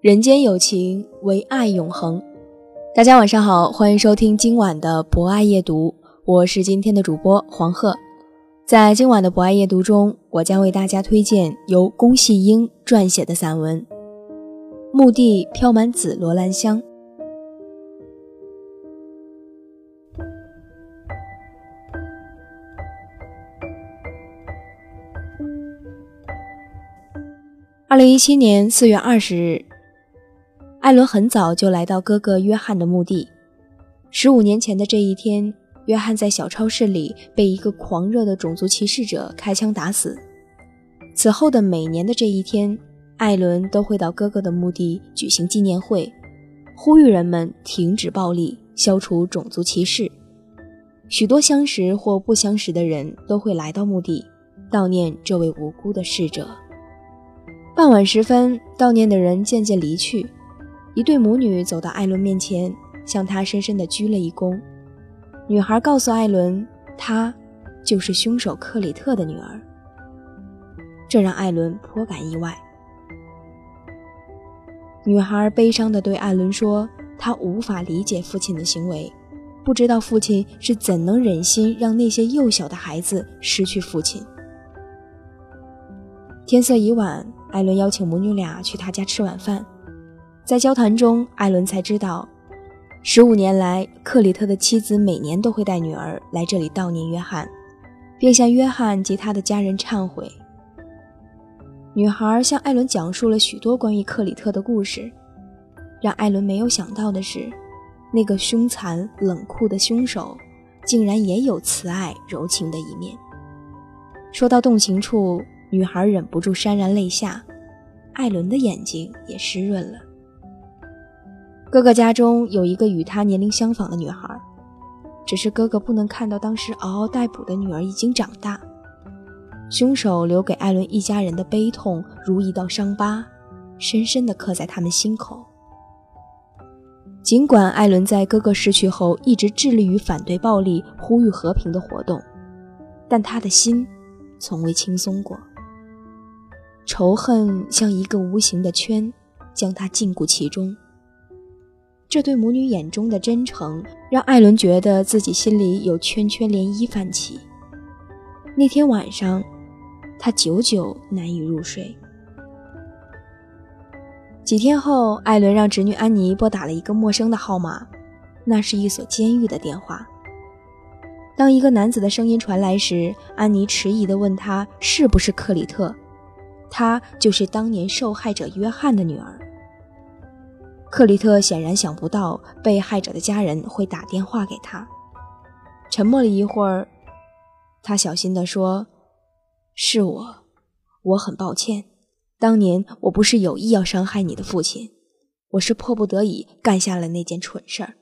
人间有情，唯爱永恒。大家晚上好，欢迎收听今晚的博爱夜读，我是今天的主播黄鹤。在今晚的博爱夜读中，我将为大家推荐由龚细英撰写的散文《墓地飘满紫罗兰香》。二零一七年四月二十日，艾伦很早就来到哥哥约翰的墓地。十五年前的这一天。约翰在小超市里被一个狂热的种族歧视者开枪打死。此后的每年的这一天，艾伦都会到哥哥的墓地举行纪念会，呼吁人们停止暴力，消除种族歧视。许多相识或不相识的人都会来到墓地，悼念这位无辜的逝者。傍晚时分，悼念的人渐渐离去，一对母女走到艾伦面前，向他深深地鞠了一躬。女孩告诉艾伦，她就是凶手克里特的女儿。这让艾伦颇感意外。女孩悲伤地对艾伦说：“她无法理解父亲的行为，不知道父亲是怎能忍心让那些幼小的孩子失去父亲。”天色已晚，艾伦邀请母女俩去他家吃晚饭。在交谈中，艾伦才知道。十五年来，克里特的妻子每年都会带女儿来这里悼念约翰，并向约翰及他的家人忏悔。女孩向艾伦讲述了许多关于克里特的故事。让艾伦没有想到的是，那个凶残冷酷的凶手，竟然也有慈爱柔情的一面。说到动情处，女孩忍不住潸然泪下，艾伦的眼睛也湿润了。哥哥家中有一个与他年龄相仿的女孩，只是哥哥不能看到当时嗷嗷待哺的女儿已经长大。凶手留给艾伦一家人的悲痛如一道伤疤，深深地刻在他们心口。尽管艾伦在哥哥逝去后一直致力于反对暴力、呼吁和平的活动，但他的心从未轻松过。仇恨像一个无形的圈，将他禁锢其中。这对母女眼中的真诚，让艾伦觉得自己心里有圈圈涟漪泛起。那天晚上，他久久难以入睡。几天后，艾伦让侄女安妮拨打了一个陌生的号码，那是一所监狱的电话。当一个男子的声音传来时，安妮迟疑地问他是不是克里特，他就是当年受害者约翰的女儿。克里特显然想不到被害者的家人会打电话给他。沉默了一会儿，他小心地说：“是我，我很抱歉。当年我不是有意要伤害你的父亲，我是迫不得已干下了那件蠢事儿。”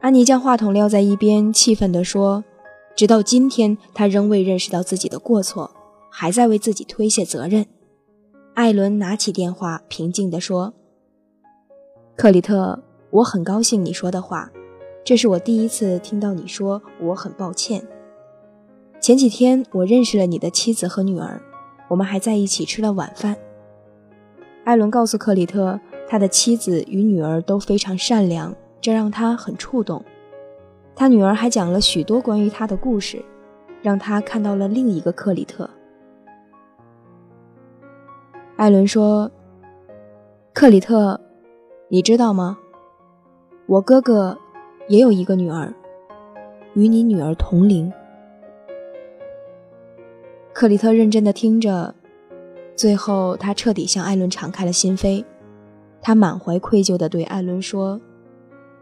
安妮将话筒撂在一边，气愤地说。直到今天，他仍未认识到自己的过错，还在为自己推卸责任。艾伦拿起电话，平静地说：“克里特，我很高兴你说的话。这是我第一次听到你说我很抱歉。前几天我认识了你的妻子和女儿，我们还在一起吃了晚饭。”艾伦告诉克里特，他的妻子与女儿都非常善良，这让他很触动。他女儿还讲了许多关于他的故事，让他看到了另一个克里特。艾伦说：“克里特，你知道吗？我哥哥也有一个女儿，与你女儿同龄。克里特认真的听着，最后他彻底向艾伦敞开了心扉。他满怀愧疚的对艾伦说：“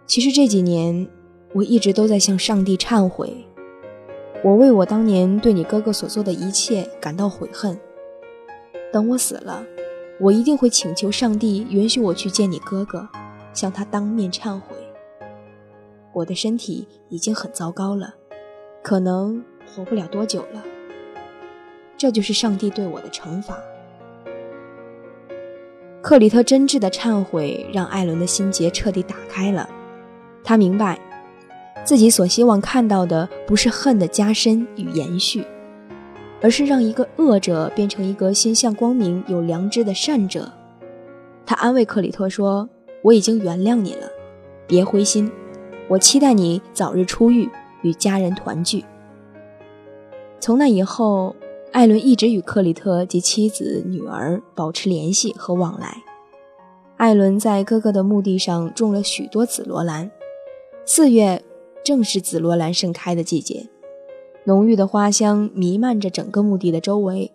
其实这几年，我一直都在向上帝忏悔。我为我当年对你哥哥所做的一切感到悔恨。等我死了，我一定会请求上帝允许我去见你哥哥，向他当面忏悔。我的身体已经很糟糕了，可能活不了多久了。这就是上帝对我的惩罚。”克里特真挚的忏悔让艾伦的心结彻底打开了。他明白，自己所希望看到的不是恨的加深与延续，而是让一个恶者变成一个心向光明、有良知的善者。他安慰克里特说：“我已经原谅你了，别灰心，我期待你早日出狱，与家人团聚。”从那以后。艾伦一直与克里特及妻子、女儿保持联系和往来。艾伦在哥哥的墓地上种了许多紫罗兰。四月正是紫罗兰盛开的季节，浓郁的花香弥漫着整个墓地的周围。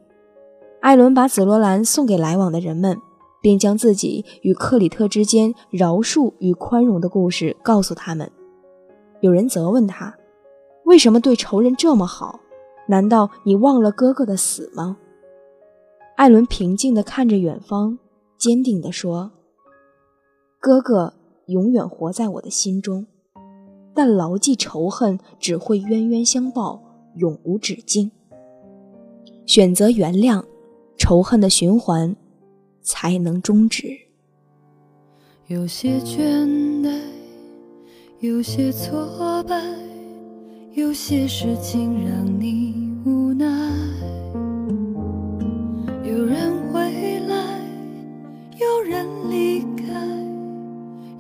艾伦把紫罗兰送给来往的人们，并将自己与克里特之间饶恕与宽容的故事告诉他们。有人责问他，为什么对仇人这么好？难道你忘了哥哥的死吗？艾伦平静地看着远方，坚定地说：“哥哥永远活在我的心中，但牢记仇恨只会冤冤相报，永无止境。选择原谅，仇恨的循环才能终止。”有些倦怠，有些挫败。有些事情让你无奈，有人回来，有人离开，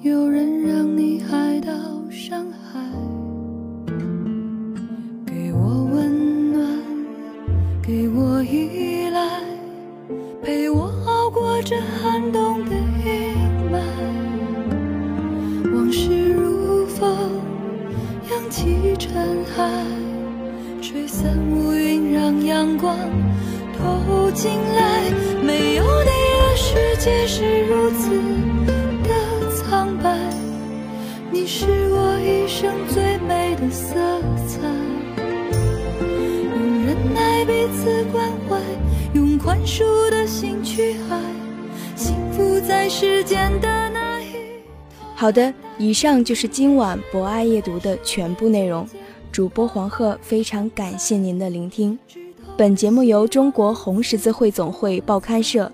有人给我依赖，陪我熬过这寒冬的阴霾。往事如风。扬起尘埃，吹散乌云，让阳光透进来。没有你的世界是如此的苍白，你是我一生最美的色彩。彼此关怀，用宽恕的心去爱，幸福在时间的那一头。好的。以上就是今晚博爱夜读的全部内容。主播黄鹤非常感谢您的聆听。本节目由中国红十字会总会报刊社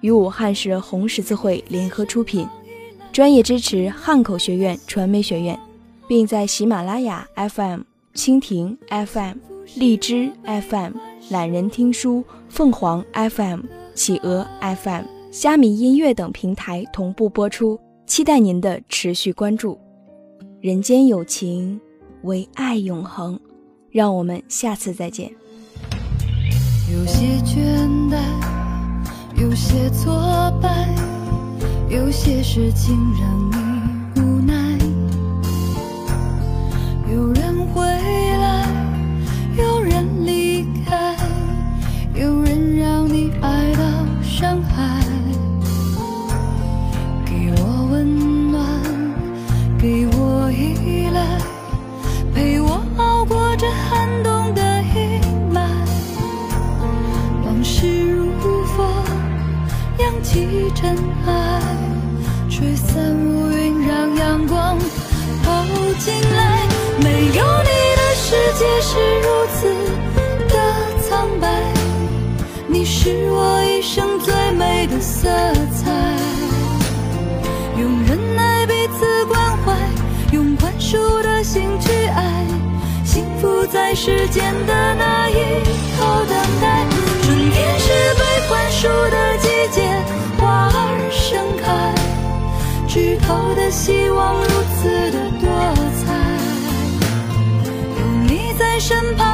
与武汉市红十字会联合出品，专业支持汉口学院传媒学院，并在喜马拉雅 FM、蜻蜓 FM、荔枝 FM、懒人听书、凤凰 FM、企鹅 FM、虾米音乐等平台同步播出。期待您的持续关注。人间有情，唯爱永恒。让我们下次再见。有些倦怠，有些挫败，有些事情让你无奈。有人会尘埃，吹散乌云，让阳光透进来。没有你的世界是如此的苍白，你是我一生最美的色彩。用忍耐彼此关怀，用宽恕的心去爱，幸福在时间的那一头等待。希望如此的多彩，有你在身旁。